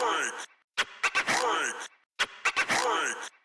break, break, break.